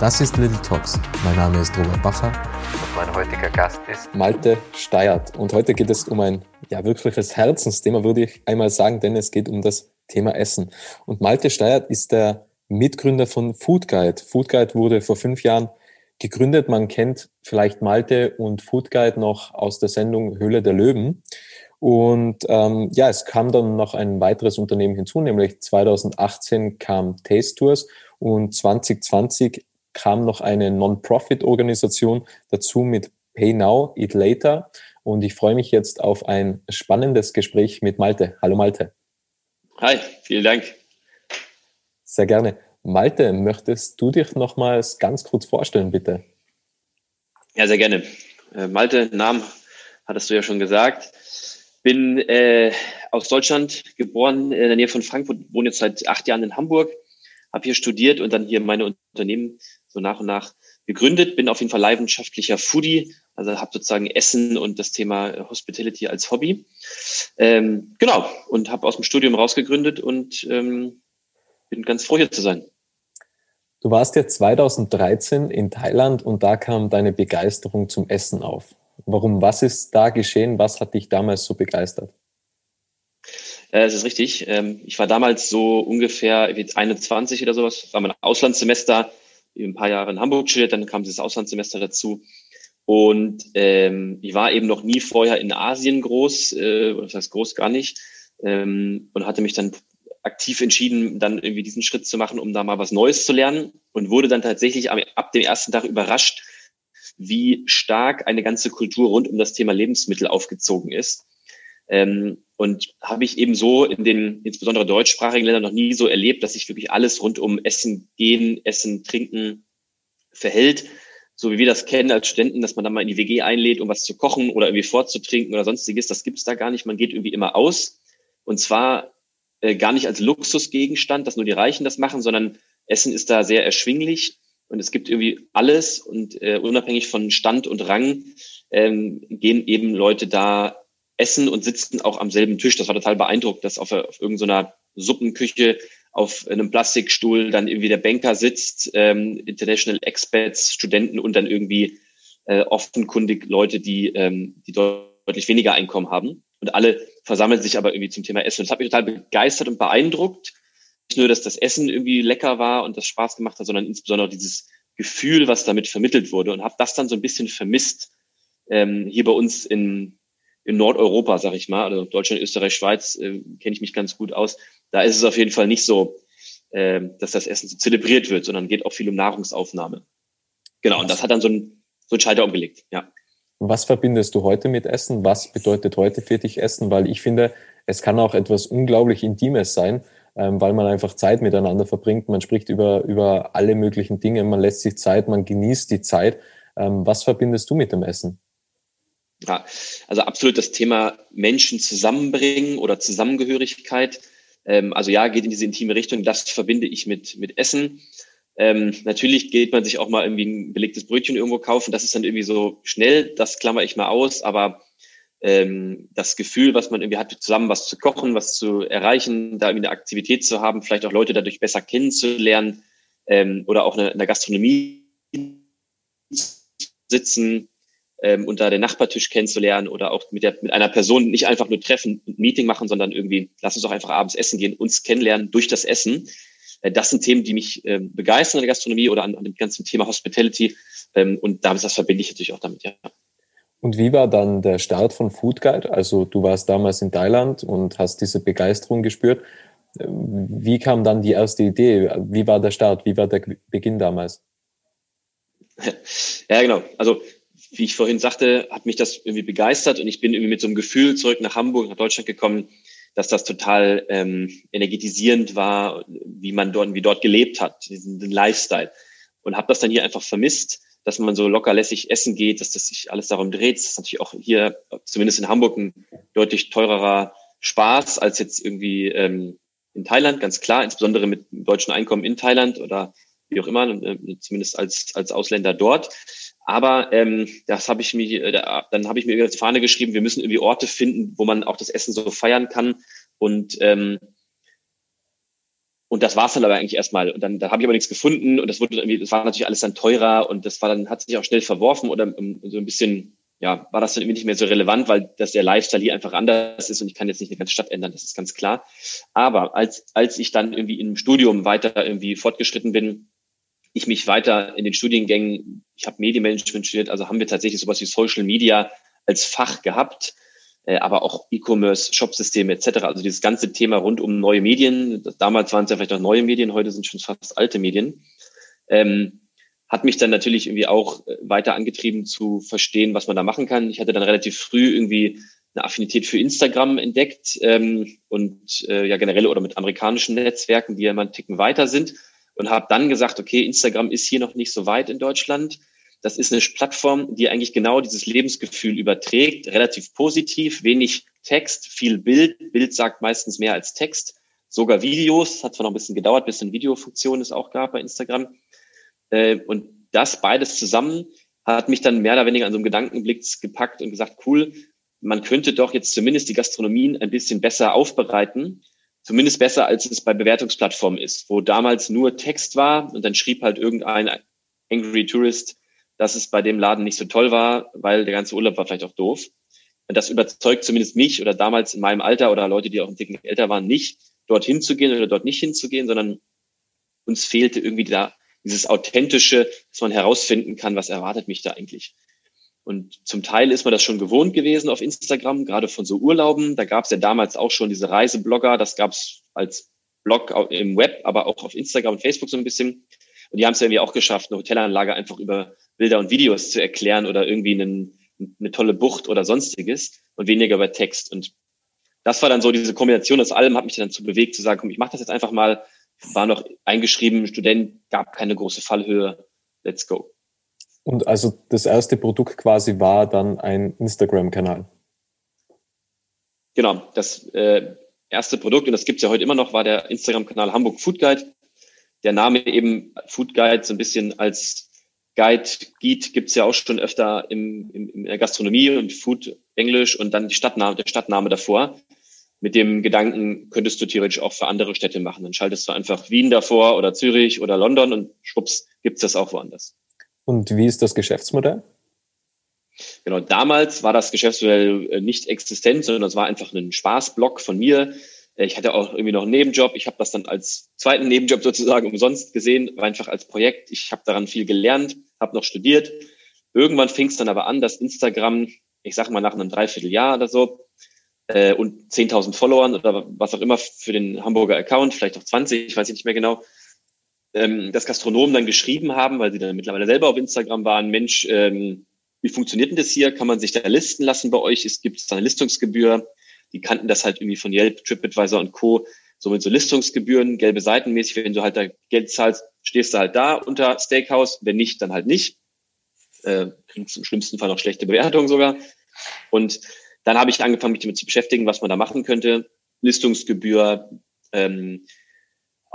Das ist Little Talks. Mein Name ist Robert Bacher und mein heutiger Gast ist Malte Steyert. Und heute geht es um ein ja, wirkliches Herzensthema, würde ich einmal sagen, denn es geht um das Thema Essen. Und Malte Steyert ist der Mitgründer von Food Guide. Food Guide wurde vor fünf Jahren gegründet. Man kennt vielleicht Malte und Food Guide noch aus der Sendung Höhle der Löwen. Und ähm, ja, es kam dann noch ein weiteres Unternehmen hinzu, nämlich 2018 kam Taste Tours und 2020 kam noch eine Non-Profit-Organisation dazu mit Pay Now, Eat Later. Und ich freue mich jetzt auf ein spannendes Gespräch mit Malte. Hallo Malte. Hi, vielen Dank. Sehr gerne. Malte, möchtest du dich nochmals ganz kurz vorstellen, bitte? Ja, sehr gerne. Äh, Malte, Namen hattest du ja schon gesagt. Bin äh, aus Deutschland geboren, in der Nähe von Frankfurt, wohne jetzt seit acht Jahren in Hamburg, habe hier studiert und dann hier meine Unternehmen so nach und nach gegründet. Bin auf jeden Fall leidenschaftlicher Foodie, also habe sozusagen Essen und das Thema Hospitality als Hobby. Ähm, genau, und habe aus dem Studium rausgegründet und ähm, bin ganz froh, hier zu sein. Du warst ja 2013 in Thailand und da kam deine Begeisterung zum Essen auf. Warum? Was ist da geschehen? Was hat dich damals so begeistert? Äh, es ist richtig. Ähm, ich war damals so ungefähr 21 oder sowas. War mein Auslandssemester ein paar Jahre in Hamburg studiert, dann kam dieses Auslandssemester dazu. Und ähm, ich war eben noch nie vorher in Asien groß, äh, das heißt groß gar nicht, ähm, und hatte mich dann aktiv entschieden, dann irgendwie diesen Schritt zu machen, um da mal was Neues zu lernen und wurde dann tatsächlich ab, ab dem ersten Tag überrascht, wie stark eine ganze Kultur rund um das Thema Lebensmittel aufgezogen ist. Ähm, und habe ich eben so in den insbesondere deutschsprachigen Ländern noch nie so erlebt, dass sich wirklich alles rund um Essen, Gehen, Essen, Trinken verhält. So wie wir das kennen als Studenten, dass man dann mal in die WG einlädt, um was zu kochen oder irgendwie vorzutrinken oder sonstiges. Das gibt's da gar nicht. Man geht irgendwie immer aus. Und zwar äh, gar nicht als Luxusgegenstand, dass nur die Reichen das machen, sondern Essen ist da sehr erschwinglich. Und es gibt irgendwie alles und äh, unabhängig von Stand und Rang ähm, gehen eben Leute da essen und sitzen auch am selben Tisch. Das war total beeindruckt, dass auf, auf irgendeiner Suppenküche auf einem Plastikstuhl dann irgendwie der Banker sitzt, ähm, International Expats, Studenten und dann irgendwie äh, offenkundig Leute, die, ähm, die deutlich weniger Einkommen haben. Und alle versammeln sich aber irgendwie zum Thema Essen. Und das hat mich total begeistert und beeindruckt. Nicht nur, dass das Essen irgendwie lecker war und das Spaß gemacht hat, sondern insbesondere dieses Gefühl, was damit vermittelt wurde. Und habe das dann so ein bisschen vermisst ähm, hier bei uns in, in Nordeuropa, sag ich mal, also Deutschland, Österreich, Schweiz, äh, kenne ich mich ganz gut aus. Da ist es auf jeden Fall nicht so, äh, dass das Essen so zelebriert wird, sondern geht auch viel um Nahrungsaufnahme. Genau, und das hat dann so ein, so ein Schalter umgelegt, ja. Was verbindest du heute mit Essen? Was bedeutet heute für dich Essen? Weil ich finde, es kann auch etwas unglaublich Intimes sein, ähm, weil man einfach Zeit miteinander verbringt. Man spricht über, über alle möglichen Dinge, man lässt sich Zeit, man genießt die Zeit. Ähm, was verbindest du mit dem Essen? Ja, also absolut das Thema Menschen zusammenbringen oder Zusammengehörigkeit. Ähm, also ja, geht in diese intime Richtung. Das verbinde ich mit, mit Essen. Ähm, natürlich geht man sich auch mal irgendwie ein belegtes Brötchen irgendwo kaufen. Das ist dann irgendwie so schnell. Das klammer ich mal aus. Aber ähm, das Gefühl, was man irgendwie hat, zusammen was zu kochen, was zu erreichen, da irgendwie eine Aktivität zu haben, vielleicht auch Leute dadurch besser kennenzulernen ähm, oder auch in der Gastronomie sitzen, ähm, unter den Nachbartisch kennenzulernen oder auch mit, der, mit einer Person nicht einfach nur treffen und Meeting machen, sondern irgendwie, lass uns doch einfach abends essen gehen, uns kennenlernen durch das Essen. Äh, das sind Themen, die mich äh, begeistern an der Gastronomie oder an, an dem ganzen Thema Hospitality. Ähm, und das verbinde ich natürlich auch damit, ja. Und wie war dann der Start von Food Guide? Also du warst damals in Thailand und hast diese Begeisterung gespürt. Wie kam dann die erste Idee? Wie war der Start? Wie war der Beginn damals? Ja, genau. Also wie ich vorhin sagte, hat mich das irgendwie begeistert und ich bin irgendwie mit so einem Gefühl zurück nach Hamburg, nach Deutschland gekommen, dass das total ähm, energetisierend war, wie man dort, wie dort gelebt hat, diesen Lifestyle. Und habe das dann hier einfach vermisst dass man so lockerlässig essen geht, dass das sich alles darum dreht. Das ist natürlich auch hier, zumindest in Hamburg, ein deutlich teurerer Spaß als jetzt irgendwie ähm, in Thailand, ganz klar, insbesondere mit deutschen Einkommen in Thailand oder wie auch immer, äh, zumindest als, als Ausländer dort. Aber ähm, das habe ich mir, äh, dann habe ich mir die Fahne geschrieben, wir müssen irgendwie Orte finden, wo man auch das Essen so feiern kann. Und ähm, und das war es dann aber eigentlich erstmal. Und dann, dann habe ich aber nichts gefunden und das wurde irgendwie, das war natürlich alles dann teurer und das war dann, hat sich auch schnell verworfen oder so ein bisschen, ja, war das dann irgendwie nicht mehr so relevant, weil das der Lifestyle hier einfach anders ist und ich kann jetzt nicht eine ganze Stadt ändern, das ist ganz klar. Aber als, als ich dann irgendwie im Studium weiter irgendwie fortgeschritten bin, ich mich weiter in den Studiengängen, ich habe Medienmanagement studiert, also haben wir tatsächlich sowas wie Social Media als Fach gehabt äh, aber auch E-Commerce, Shopsysteme etc. Also dieses ganze Thema rund um neue Medien. Damals waren es ja vielleicht noch neue Medien, heute sind schon fast alte Medien. Ähm, hat mich dann natürlich irgendwie auch äh, weiter angetrieben zu verstehen, was man da machen kann. Ich hatte dann relativ früh irgendwie eine Affinität für Instagram entdeckt ähm, und äh, ja generell oder mit amerikanischen Netzwerken, die ja immer einen Ticken weiter sind und habe dann gesagt, okay, Instagram ist hier noch nicht so weit in Deutschland das ist eine Plattform, die eigentlich genau dieses Lebensgefühl überträgt, relativ positiv, wenig Text, viel Bild. Bild sagt meistens mehr als Text, sogar Videos. Hat zwar noch ein bisschen gedauert, bis eine Videofunktion es auch gab bei Instagram. Äh, und das beides zusammen hat mich dann mehr oder weniger an so einem Gedankenblick gepackt und gesagt, cool, man könnte doch jetzt zumindest die Gastronomien ein bisschen besser aufbereiten. Zumindest besser, als es bei Bewertungsplattformen ist, wo damals nur Text war und dann schrieb halt irgendein Angry Tourist, dass es bei dem Laden nicht so toll war, weil der ganze Urlaub war vielleicht auch doof. Und das überzeugt zumindest mich oder damals in meinem Alter oder Leute, die auch ein Ticken älter waren, nicht dorthin zu gehen oder dort nicht hinzugehen, sondern uns fehlte irgendwie da dieses authentische, dass man herausfinden kann, was erwartet mich da eigentlich. Und zum Teil ist man das schon gewohnt gewesen auf Instagram, gerade von so Urlauben. Da gab es ja damals auch schon diese Reiseblogger, das gab es als Blog im Web, aber auch auf Instagram und Facebook so ein bisschen. Und die haben es ja irgendwie auch geschafft, eine Hotelanlage einfach über Bilder und Videos zu erklären oder irgendwie einen, eine tolle Bucht oder sonstiges und weniger über Text. Und das war dann so diese Kombination aus allem, hat mich dann dazu bewegt zu sagen, komm, ich mache das jetzt einfach mal. War noch eingeschrieben, Student, gab keine große Fallhöhe, let's go. Und also das erste Produkt quasi war dann ein Instagram-Kanal. Genau, das äh, erste Produkt, und das gibt's ja heute immer noch, war der Instagram-Kanal Hamburg Food Guide. Der Name eben Food Guide so ein bisschen als Guide, Guide gibt's ja auch schon öfter im, im, in der Gastronomie und Food Englisch und dann die Stadtname, der Stadtname davor. Mit dem Gedanken könntest du theoretisch auch für andere Städte machen. Dann schaltest du einfach Wien davor oder Zürich oder London und schwupps, gibt's das auch woanders. Und wie ist das Geschäftsmodell? Genau, damals war das Geschäftsmodell äh, nicht existent, sondern es war einfach ein Spaßblock von mir, äh, ich hatte auch irgendwie noch einen Nebenjob. Ich habe das dann als zweiten Nebenjob sozusagen umsonst gesehen, einfach als Projekt. Ich habe daran viel gelernt, habe noch studiert. Irgendwann fing es dann aber an, dass Instagram, ich sage mal nach einem Dreivierteljahr oder so, äh, und 10.000 Followern oder was auch immer für den Hamburger Account, vielleicht auch 20, ich weiß nicht mehr genau, ähm, dass Gastronomen dann geschrieben haben, weil sie dann mittlerweile selber auf Instagram waren, Mensch, ähm, wie funktioniert denn das hier? Kann man sich da listen lassen bei euch? Es gibt eine Listungsgebühr die kannten das halt irgendwie von Yelp, TripAdvisor und Co. So mit so Listungsgebühren, gelbe Seiten mäßig, wenn du halt da Geld zahlst, stehst du halt da unter Steakhouse, wenn nicht, dann halt nicht. Äh, kriegst im schlimmsten Fall noch schlechte Bewertungen sogar. Und dann habe ich angefangen, mich damit zu beschäftigen, was man da machen könnte. Listungsgebühr, ähm,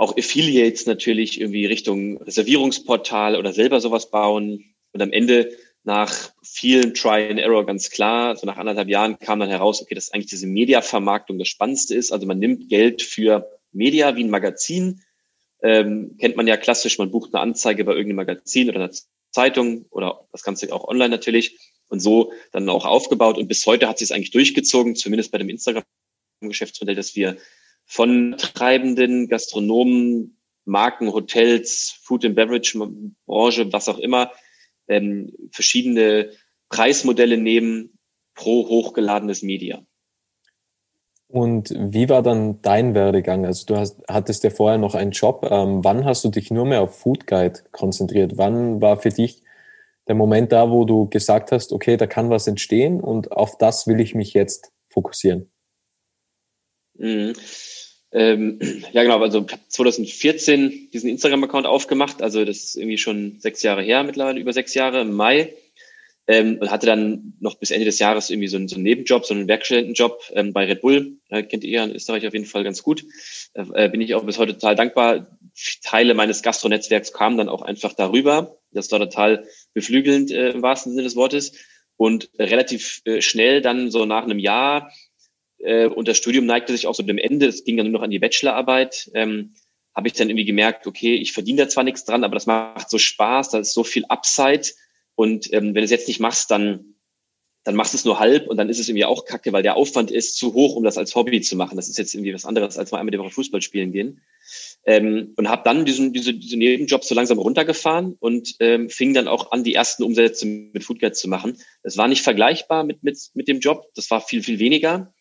auch Affiliates natürlich irgendwie Richtung Reservierungsportal oder selber sowas bauen. Und am Ende nach vielen Try and Error ganz klar, so nach anderthalb Jahren kam dann heraus, okay, dass eigentlich diese Media-Vermarktung das Spannendste ist. Also man nimmt Geld für Media wie ein Magazin. Ähm, kennt man ja klassisch, man bucht eine Anzeige bei irgendeinem Magazin oder einer Zeitung oder das Ganze auch online natürlich und so dann auch aufgebaut. Und bis heute hat sich es eigentlich durchgezogen, zumindest bei dem Instagram-Geschäftsmodell, dass wir von treibenden Gastronomen, Marken, Hotels, Food and Beverage Branche, was auch immer, ähm, verschiedene Preismodelle nehmen pro hochgeladenes Media. Und wie war dann dein Werdegang? Also du hast, hattest ja vorher noch einen Job. Ähm, wann hast du dich nur mehr auf Food Guide konzentriert? Wann war für dich der Moment da, wo du gesagt hast, okay, da kann was entstehen und auf das will ich mich jetzt fokussieren? Mhm. Ähm, ja, genau. Also ich habe 2014 diesen Instagram-Account aufgemacht. Also das ist irgendwie schon sechs Jahre her, mittlerweile über sechs Jahre im Mai. Ähm, und hatte dann noch bis Ende des Jahres irgendwie so einen, so einen Nebenjob, so einen Werkstudentenjob ähm, bei Red Bull. Äh, kennt ihr in Österreich auf jeden Fall ganz gut. Äh, bin ich auch bis heute total dankbar. Teile meines Gastronetzwerks kamen dann auch einfach darüber. Das war total beflügelnd äh, im wahrsten Sinne des Wortes. Und relativ äh, schnell dann so nach einem Jahr äh, und das Studium neigte sich auch so dem Ende, es ging dann nur noch an die Bachelorarbeit, ähm, habe ich dann irgendwie gemerkt, okay, ich verdiene da zwar nichts dran, aber das macht so Spaß, da ist so viel Upside und ähm, wenn du es jetzt nicht machst, dann dann machst du es nur halb und dann ist es irgendwie auch kacke, weil der Aufwand ist zu hoch, um das als Hobby zu machen. Das ist jetzt irgendwie was anderes, als mal einmal die Woche Fußball spielen gehen. Ähm, und habe dann diesen, diese, diese Nebenjobs so langsam runtergefahren und ähm, fing dann auch an, die ersten Umsätze mit Foodguide zu machen. Das war nicht vergleichbar mit, mit, mit dem Job, das war viel, viel weniger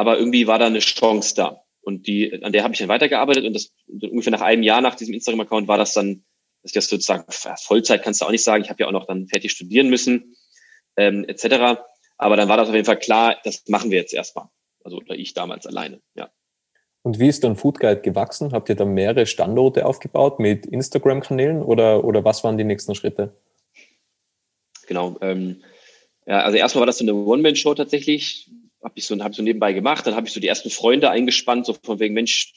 aber irgendwie war da eine Chance da. Und die, an der habe ich dann weitergearbeitet und das ungefähr nach einem Jahr nach diesem Instagram-Account war das dann, dass ich das sozusagen Vollzeit kannst du auch nicht sagen. Ich habe ja auch noch dann fertig studieren müssen, ähm, etc. Aber dann war das auf jeden Fall klar, das machen wir jetzt erstmal. Also oder ich damals alleine, ja. Und wie ist dann Food Guide gewachsen? Habt ihr da mehrere Standorte aufgebaut mit Instagram-Kanälen oder, oder was waren die nächsten Schritte? Genau. Ähm, ja, also erstmal war das so eine One-Man-Show tatsächlich habe ich so, hab so nebenbei gemacht. Dann habe ich so die ersten Freunde eingespannt, so von wegen, Mensch,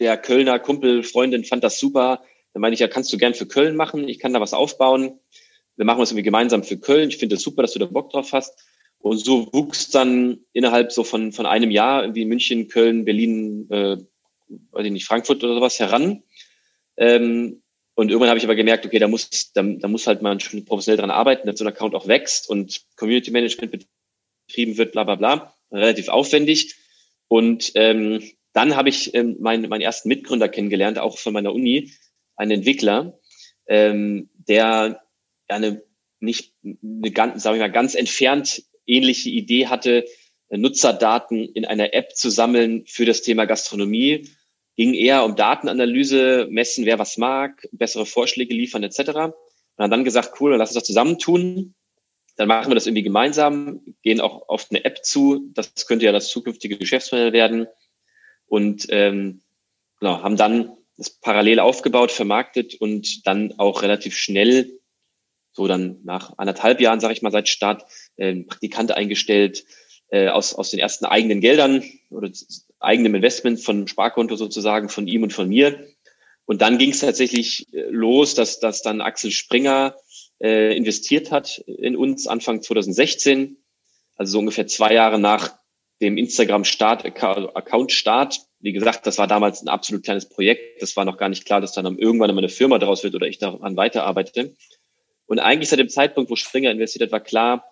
der Kölner Kumpel, Freundin fand das super. Dann meine ich, ja, kannst du gern für Köln machen. Ich kann da was aufbauen. Wir machen das irgendwie gemeinsam für Köln. Ich finde es das super, dass du da Bock drauf hast. Und so wuchs dann innerhalb so von, von einem Jahr irgendwie München, Köln, Berlin, äh, weiß ich nicht, Frankfurt oder sowas heran. Ähm, und irgendwann habe ich aber gemerkt, okay, da muss, da, da muss halt man schon professionell dran arbeiten, dass so ein Account auch wächst und Community Management betrieben wird, bla bla bla. Relativ aufwendig. Und ähm, dann habe ich ähm, meinen, meinen ersten Mitgründer kennengelernt, auch von meiner Uni, einen Entwickler, ähm, der eine nicht eine ganz, sagen wir mal, ganz entfernt ähnliche Idee hatte, Nutzerdaten in einer App zu sammeln für das Thema Gastronomie. Ging eher um Datenanalyse, messen, wer was mag, bessere Vorschläge liefern etc. Und dann gesagt, cool, lass uns das zusammentun dann machen wir das irgendwie gemeinsam, gehen auch auf eine App zu. Das könnte ja das zukünftige Geschäftsmodell werden. Und ähm, genau, haben dann das parallel aufgebaut, vermarktet und dann auch relativ schnell, so dann nach anderthalb Jahren, sage ich mal, seit Start, äh, Praktikant eingestellt, äh, aus, aus den ersten eigenen Geldern oder eigenem Investment von Sparkonto sozusagen, von ihm und von mir. Und dann ging es tatsächlich äh, los, dass, dass dann Axel Springer äh, investiert hat in uns Anfang 2016, also so ungefähr zwei Jahre nach dem Instagram-Start, Account-Start. Wie gesagt, das war damals ein absolut kleines Projekt. Das war noch gar nicht klar, dass dann irgendwann einmal eine Firma daraus wird oder ich daran weiterarbeite. Und eigentlich seit dem Zeitpunkt, wo Springer investiert hat, war klar,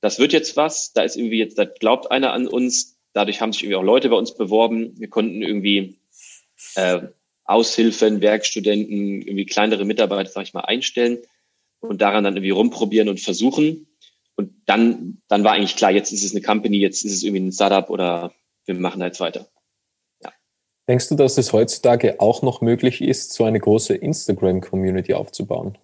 das wird jetzt was. Da ist irgendwie jetzt, da glaubt einer an uns. Dadurch haben sich irgendwie auch Leute bei uns beworben. Wir konnten irgendwie äh, Aushilfen, Werkstudenten, irgendwie kleinere Mitarbeiter, sag ich mal, einstellen und daran dann irgendwie rumprobieren und versuchen. Und dann, dann war eigentlich klar, jetzt ist es eine Company, jetzt ist es irgendwie ein Startup oder wir machen da jetzt weiter. Ja. Denkst du, dass es heutzutage auch noch möglich ist, so eine große Instagram-Community aufzubauen?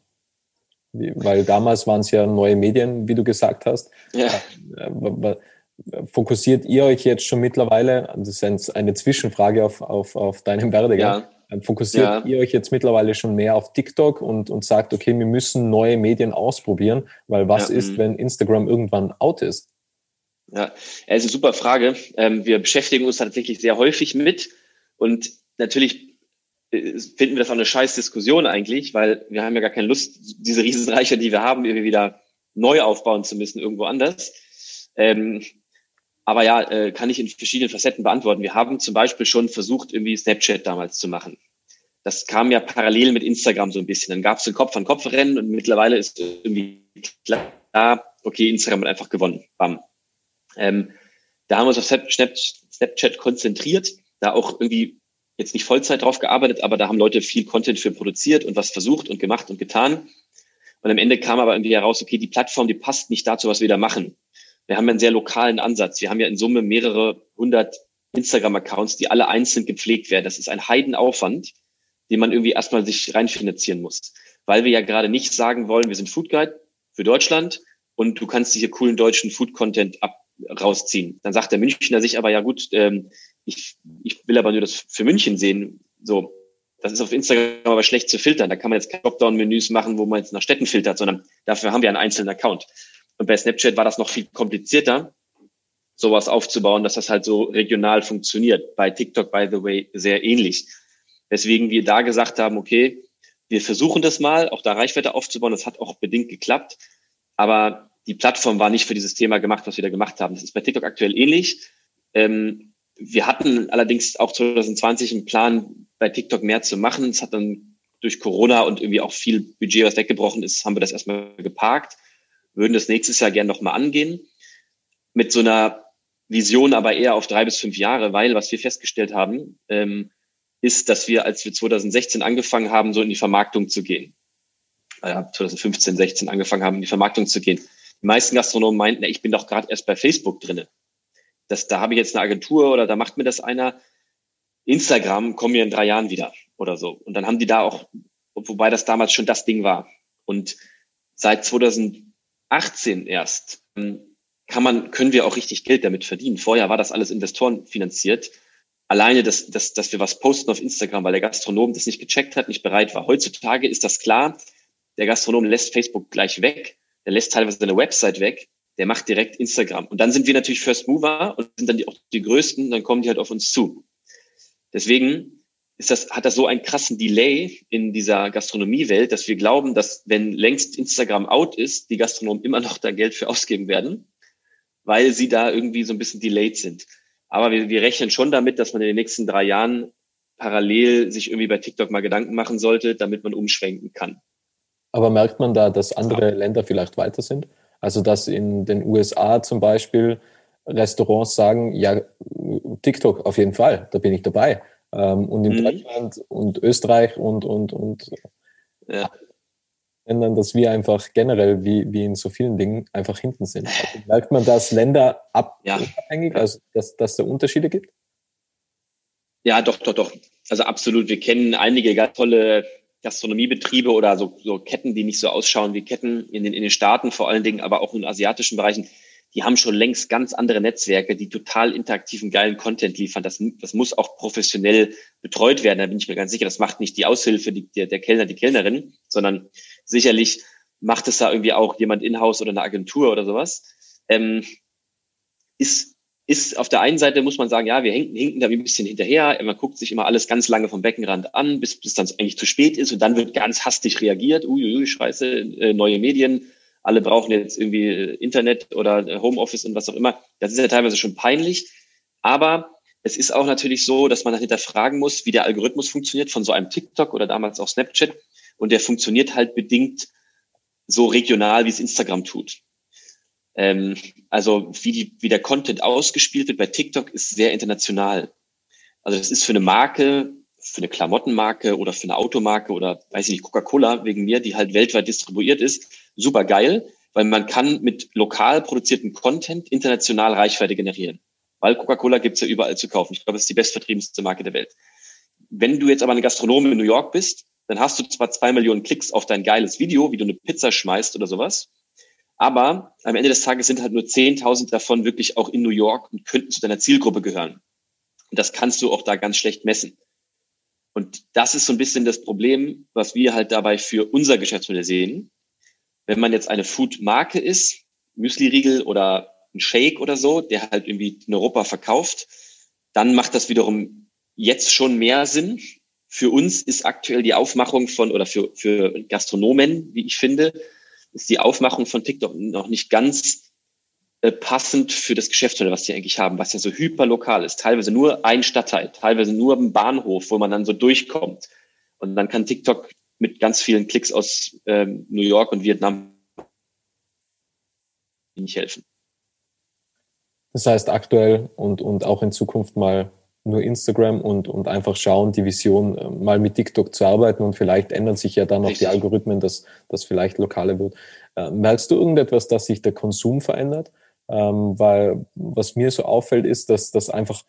Weil damals waren es ja neue Medien, wie du gesagt hast. Ja. Äh, fokussiert ihr euch jetzt schon mittlerweile, das ist eine Zwischenfrage auf, auf, auf deinem Werdegang, ja. Fokussiert ja. ihr euch jetzt mittlerweile schon mehr auf TikTok und, und sagt, okay, wir müssen neue Medien ausprobieren, weil was ja, ist, mhm. wenn Instagram irgendwann out ist? Ja, es ist eine super Frage. Ähm, wir beschäftigen uns tatsächlich sehr häufig mit und natürlich äh, finden wir das auch eine scheiß Diskussion eigentlich, weil wir haben ja gar keine Lust, diese Riesenreiche, die wir haben, irgendwie wieder neu aufbauen zu müssen irgendwo anders. Ähm, aber ja, äh, kann ich in verschiedenen Facetten beantworten. Wir haben zum Beispiel schon versucht, irgendwie Snapchat damals zu machen. Das kam ja parallel mit Instagram so ein bisschen. Dann gab es ein Kopf-an-Kopf-Rennen und mittlerweile ist irgendwie klar, okay, Instagram hat einfach gewonnen. Bam. Ähm, da haben wir uns auf Snapchat konzentriert, da auch irgendwie jetzt nicht Vollzeit drauf gearbeitet, aber da haben Leute viel Content für produziert und was versucht und gemacht und getan. Und am Ende kam aber irgendwie heraus, okay, die Plattform, die passt nicht dazu, was wir da machen. Wir haben einen sehr lokalen Ansatz. Wir haben ja in Summe mehrere hundert Instagram-Accounts, die alle einzeln gepflegt werden. Das ist ein Heidenaufwand, den man irgendwie erstmal sich reinfinanzieren muss. Weil wir ja gerade nicht sagen wollen, wir sind Food Guide für Deutschland und du kannst hier coolen deutschen Food-Content ab rausziehen. Dann sagt der Münchner sich aber, ja gut, ähm, ich, ich will aber nur das für München sehen. So, das ist auf Instagram aber schlecht zu filtern. Da kann man jetzt keine Dropdown-Menüs machen, wo man jetzt nach Städten filtert, sondern dafür haben wir einen einzelnen Account. Und bei Snapchat war das noch viel komplizierter, sowas aufzubauen, dass das halt so regional funktioniert. Bei TikTok, by the way, sehr ähnlich. Deswegen wir da gesagt haben, okay, wir versuchen das mal, auch da Reichweite aufzubauen. Das hat auch bedingt geklappt. Aber die Plattform war nicht für dieses Thema gemacht, was wir da gemacht haben. Das ist bei TikTok aktuell ähnlich. Ähm, wir hatten allerdings auch 2020 einen Plan, bei TikTok mehr zu machen. Es hat dann durch Corona und irgendwie auch viel Budget, was weggebrochen ist, haben wir das erstmal geparkt. Würden das nächstes Jahr gerne nochmal angehen. Mit so einer Vision aber eher auf drei bis fünf Jahre, weil was wir festgestellt haben, ähm, ist, dass wir, als wir 2016 angefangen haben, so in die Vermarktung zu gehen, äh, 2015, 16 angefangen haben, in die Vermarktung zu gehen. Die meisten Gastronomen meinten, ich bin doch gerade erst bei Facebook drinne. Das, da habe ich jetzt eine Agentur oder da macht mir das einer. Instagram kommen wir in drei Jahren wieder oder so. Und dann haben die da auch, wobei das damals schon das Ding war. Und seit 2018 erst ähm, kann man, können wir auch richtig Geld damit verdienen. Vorher war das alles Investoren finanziert. Alleine, dass, dass, dass wir was posten auf Instagram, weil der Gastronom das nicht gecheckt hat, nicht bereit war. Heutzutage ist das klar. Der Gastronom lässt Facebook gleich weg. Der lässt teilweise seine Website weg. Der macht direkt Instagram. Und dann sind wir natürlich First Mover und sind dann die, auch die Größten. Dann kommen die halt auf uns zu. Deswegen ist das, hat das so einen krassen Delay in dieser Gastronomiewelt, dass wir glauben, dass wenn längst Instagram out ist, die Gastronomen immer noch da Geld für ausgeben werden, weil sie da irgendwie so ein bisschen delayed sind. Aber wir, wir rechnen schon damit, dass man in den nächsten drei Jahren parallel sich irgendwie bei TikTok mal Gedanken machen sollte, damit man umschwenken kann. Aber merkt man da, dass andere ja. Länder vielleicht weiter sind? Also dass in den USA zum Beispiel Restaurants sagen, ja, TikTok auf jeden Fall, da bin ich dabei. Ähm, und in mhm. Deutschland und Österreich und, und, und ja. Ländern, dass wir einfach generell, wie, wie in so vielen Dingen, einfach hinten sind. Also merkt man das Länder abhängig, ja. also dass, dass es Unterschiede gibt? Ja, doch, doch, doch. Also absolut. Wir kennen einige ganz tolle Gastronomiebetriebe oder so, so Ketten, die nicht so ausschauen wie Ketten in den, in den Staaten, vor allen Dingen, aber auch in asiatischen Bereichen, die haben schon längst ganz andere Netzwerke, die total interaktiven, geilen Content liefern. Das, das muss auch professionell betreut werden. Da bin ich mir ganz sicher. Das macht nicht die Aushilfe, die, der, der Kellner, die Kellnerin, sondern sicherlich macht es da irgendwie auch jemand in-house oder eine Agentur oder sowas. Ähm, ist, ist auf der einen Seite muss man sagen, ja, wir hinken, hinken da ein bisschen hinterher. Man guckt sich immer alles ganz lange vom Beckenrand an, bis, bis dann eigentlich zu spät ist und dann wird ganz hastig reagiert. Uiuiui, scheiße, äh, neue Medien alle brauchen jetzt irgendwie äh, Internet oder äh, Homeoffice und was auch immer. Das ist ja teilweise schon peinlich. Aber es ist auch natürlich so, dass man dann hinterfragen muss, wie der Algorithmus funktioniert von so einem TikTok oder damals auch Snapchat. Und der funktioniert halt bedingt so regional, wie es Instagram tut. Ähm, also wie, die, wie der Content ausgespielt wird bei TikTok ist sehr international. Also das ist für eine Marke, für eine Klamottenmarke oder für eine Automarke oder weiß ich nicht, Coca-Cola wegen mir, die halt weltweit distribuiert ist, super geil, weil man kann mit lokal produziertem Content international Reichweite generieren. Weil Coca-Cola gibt's ja überall zu kaufen. Ich glaube, es ist die bestvertriebenste Marke der Welt. Wenn du jetzt aber eine Gastronomie in New York bist, dann hast du zwar zwei Millionen Klicks auf dein geiles Video, wie du eine Pizza schmeißt oder sowas, aber am Ende des Tages sind halt nur 10.000 davon wirklich auch in New York und könnten zu deiner Zielgruppe gehören. Und das kannst du auch da ganz schlecht messen. Und das ist so ein bisschen das Problem, was wir halt dabei für unser Geschäftsmodell sehen. Wenn man jetzt eine Food-Marke ist, Müsli-Riegel oder ein Shake oder so, der halt irgendwie in Europa verkauft, dann macht das wiederum jetzt schon mehr Sinn. Für uns ist aktuell die Aufmachung von, oder für, für Gastronomen, wie ich finde, ist die Aufmachung von TikTok noch nicht ganz äh, passend für das Geschäftsmodell, was die eigentlich haben, was ja so hyperlokal ist. Teilweise nur ein Stadtteil, teilweise nur ein Bahnhof, wo man dann so durchkommt. Und dann kann TikTok mit ganz vielen Klicks aus ähm, New York und Vietnam nicht helfen. Das heißt aktuell und, und auch in Zukunft mal nur Instagram und, und einfach schauen, die Vision äh, mal mit TikTok zu arbeiten und vielleicht ändern sich ja dann auch die Algorithmen, dass das vielleicht lokaler wird. Äh, merkst du irgendetwas, dass sich der Konsum verändert? Ähm, weil was mir so auffällt, ist, dass das einfach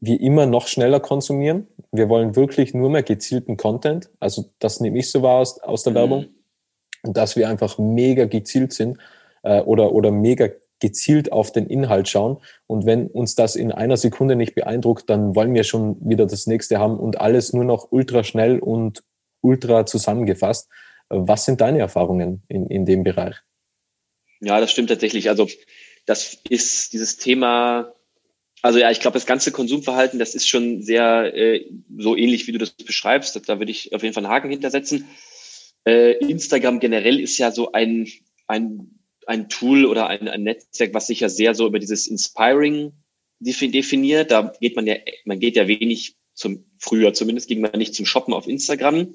wir immer noch schneller konsumieren. Wir wollen wirklich nur mehr gezielten Content. Also das nehme ich so wahr aus, aus der mhm. Werbung. Und dass wir einfach mega gezielt sind äh, oder, oder mega gezielt auf den Inhalt schauen. Und wenn uns das in einer Sekunde nicht beeindruckt, dann wollen wir schon wieder das nächste haben und alles nur noch ultra schnell und ultra zusammengefasst. Was sind deine Erfahrungen in, in dem Bereich? Ja, das stimmt tatsächlich. Also das ist dieses Thema, also ja, ich glaube, das ganze Konsumverhalten, das ist schon sehr äh, so ähnlich, wie du das beschreibst. Da würde ich auf jeden Fall einen Haken hintersetzen. Äh, Instagram generell ist ja so ein, ein ein Tool oder ein, ein Netzwerk, was sich ja sehr so über dieses Inspiring definiert. Da geht man ja, man geht ja wenig zum, früher zumindest ging man nicht zum Shoppen auf Instagram,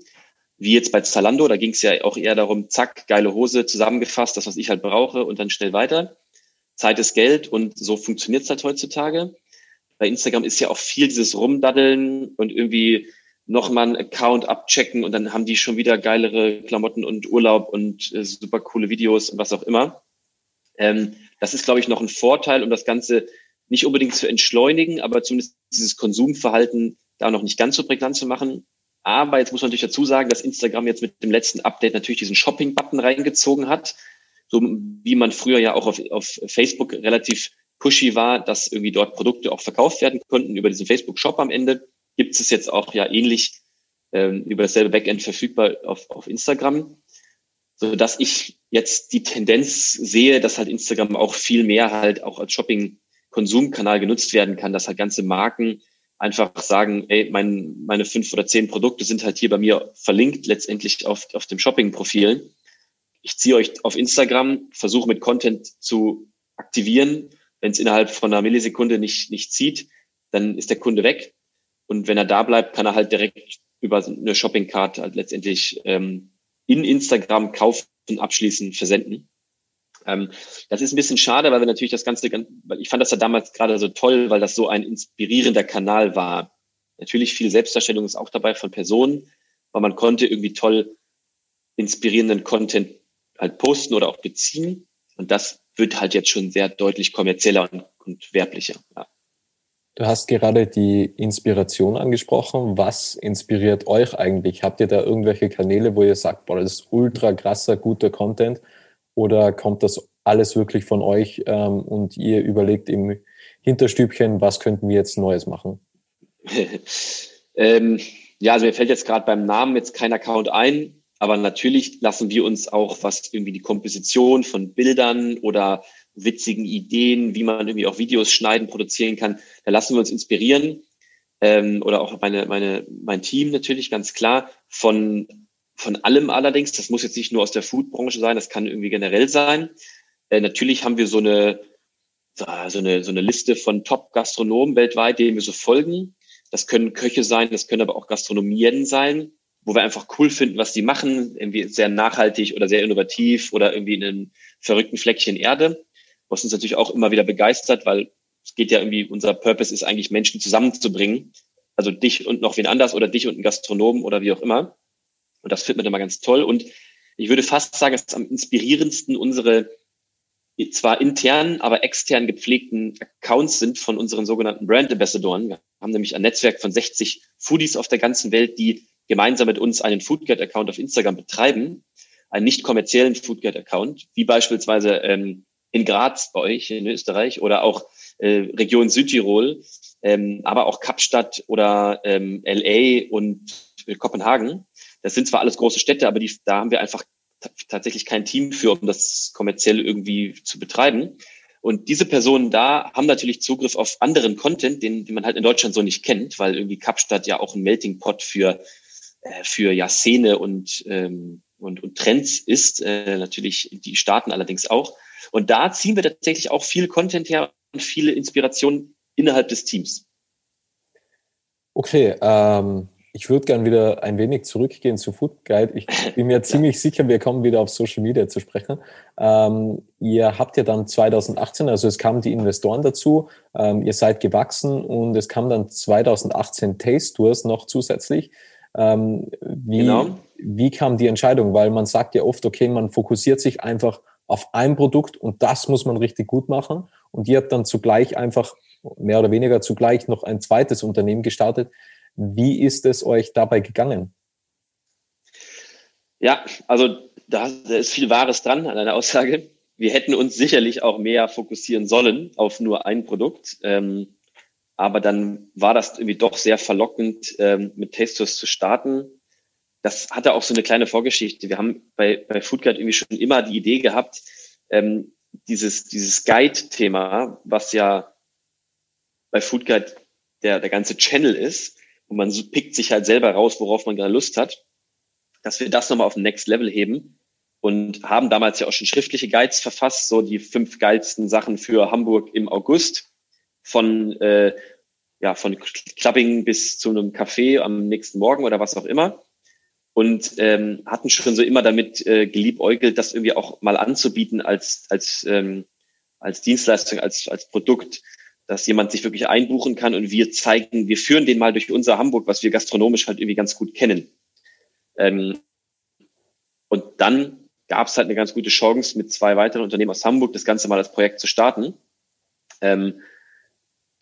wie jetzt bei Zalando. Da ging es ja auch eher darum, zack, geile Hose zusammengefasst, das, was ich halt brauche und dann schnell weiter. Zeit ist Geld und so funktioniert es halt heutzutage. Bei Instagram ist ja auch viel dieses Rumdaddeln und irgendwie nochmal einen Account abchecken und dann haben die schon wieder geilere Klamotten und Urlaub und äh, super coole Videos und was auch immer. Ähm, das ist, glaube ich, noch ein Vorteil, um das Ganze nicht unbedingt zu entschleunigen, aber zumindest dieses Konsumverhalten da noch nicht ganz so prägnant zu machen. Aber jetzt muss man natürlich dazu sagen, dass Instagram jetzt mit dem letzten Update natürlich diesen Shopping-Button reingezogen hat. So wie man früher ja auch auf, auf Facebook relativ pushy war, dass irgendwie dort Produkte auch verkauft werden konnten über diesen Facebook-Shop am Ende gibt es jetzt auch ja ähnlich ähm, über dasselbe Backend verfügbar auf, auf Instagram, so dass ich jetzt die Tendenz sehe, dass halt Instagram auch viel mehr halt auch als Shopping-Konsumkanal genutzt werden kann, dass halt ganze Marken einfach sagen, ey, mein, meine fünf oder zehn Produkte sind halt hier bei mir verlinkt, letztendlich auf, auf dem Shopping-Profil. Ich ziehe euch auf Instagram, versuche mit Content zu aktivieren. Wenn es innerhalb von einer Millisekunde nicht, nicht zieht, dann ist der Kunde weg. Und wenn er da bleibt, kann er halt direkt über eine Shopping-Card halt letztendlich ähm, in Instagram kaufen, abschließen, versenden. Ähm, das ist ein bisschen schade, weil wir natürlich das Ganze, weil ich fand das ja damals gerade so toll, weil das so ein inspirierender Kanal war. Natürlich viel Selbstdarstellung ist auch dabei von Personen, weil man konnte irgendwie toll inspirierenden Content halt posten oder auch beziehen. Und das wird halt jetzt schon sehr deutlich kommerzieller und, und werblicher. Ja. Du hast gerade die Inspiration angesprochen. Was inspiriert euch eigentlich? Habt ihr da irgendwelche Kanäle, wo ihr sagt, boah, das ist ultra krasser, guter Content? Oder kommt das alles wirklich von euch ähm, und ihr überlegt im Hinterstübchen, was könnten wir jetzt Neues machen? ähm, ja, also mir fällt jetzt gerade beim Namen jetzt kein Account ein, aber natürlich lassen wir uns auch, was irgendwie die Komposition von Bildern oder witzigen Ideen, wie man irgendwie auch Videos schneiden, produzieren kann. Da lassen wir uns inspirieren. Ähm, oder auch meine, meine, mein Team natürlich ganz klar von, von allem allerdings. Das muss jetzt nicht nur aus der Foodbranche sein, das kann irgendwie generell sein. Äh, natürlich haben wir so eine, so eine, so eine Liste von Top-Gastronomen weltweit, denen wir so folgen. Das können Köche sein, das können aber auch Gastronomien sein, wo wir einfach cool finden, was die machen, irgendwie sehr nachhaltig oder sehr innovativ oder irgendwie in einem verrückten Fleckchen Erde was uns natürlich auch immer wieder begeistert, weil es geht ja irgendwie, unser Purpose ist eigentlich Menschen zusammenzubringen. Also dich und noch wen anders oder dich und einen Gastronomen oder wie auch immer. Und das findet man immer ganz toll. Und ich würde fast sagen, dass am inspirierendsten unsere zwar intern, aber extern gepflegten Accounts sind von unseren sogenannten Brand Ambassadoren. Wir haben nämlich ein Netzwerk von 60 Foodies auf der ganzen Welt, die gemeinsam mit uns einen Foodget-Account auf Instagram betreiben, einen nicht kommerziellen Foodget-Account, wie beispielsweise ähm, in Graz bei euch in Österreich oder auch äh, Region Südtirol, ähm, aber auch Kapstadt oder ähm, LA und äh, Kopenhagen. Das sind zwar alles große Städte, aber die, da haben wir einfach tatsächlich kein Team für, um das kommerziell irgendwie zu betreiben. Und diese Personen da haben natürlich Zugriff auf anderen Content, den, den man halt in Deutschland so nicht kennt, weil irgendwie Kapstadt ja auch ein Melting Pot für, für ja Szene und, ähm, und, und Trends ist. Äh, natürlich die Staaten allerdings auch. Und da ziehen wir tatsächlich auch viel Content her und viele Inspirationen innerhalb des Teams. Okay, ähm, Ich würde gern wieder ein wenig zurückgehen zu Food Guide. Ich bin mir ziemlich sicher, wir kommen wieder auf Social Media zu sprechen. Ähm, ihr habt ja dann 2018, also es kamen die Investoren dazu, ähm, ihr seid gewachsen und es kam dann 2018 Taste Tours noch zusätzlich. Ähm, wie, genau. wie kam die Entscheidung? Weil man sagt ja oft, okay, man fokussiert sich einfach auf ein Produkt und das muss man richtig gut machen. Und ihr habt dann zugleich einfach mehr oder weniger zugleich noch ein zweites Unternehmen gestartet. Wie ist es euch dabei gegangen? Ja, also da, ist viel Wahres dran an einer Aussage. Wir hätten uns sicherlich auch mehr fokussieren sollen auf nur ein Produkt. Ähm, aber dann war das irgendwie doch sehr verlockend, ähm, mit Tastos zu starten. Das hatte auch so eine kleine Vorgeschichte. Wir haben bei, bei Foodguide irgendwie schon immer die Idee gehabt, ähm, dieses, dieses Guide-Thema, was ja bei Foodguide der, der ganze Channel ist, und man pickt sich halt selber raus, worauf man gerade Lust hat, dass wir das nochmal auf ein Next Level heben und haben damals ja auch schon schriftliche Guides verfasst, so die fünf geilsten Sachen für Hamburg im August von äh, ja von Clubbing bis zu einem Café am nächsten Morgen oder was auch immer und ähm, hatten schon so immer damit äh, geliebäugelt, das irgendwie auch mal anzubieten als als ähm, als Dienstleistung, als als Produkt dass jemand sich wirklich einbuchen kann und wir zeigen, wir führen den mal durch unser Hamburg, was wir gastronomisch halt irgendwie ganz gut kennen. Ähm, und dann gab es halt eine ganz gute Chance, mit zwei weiteren Unternehmen aus Hamburg das Ganze mal als Projekt zu starten. Ähm,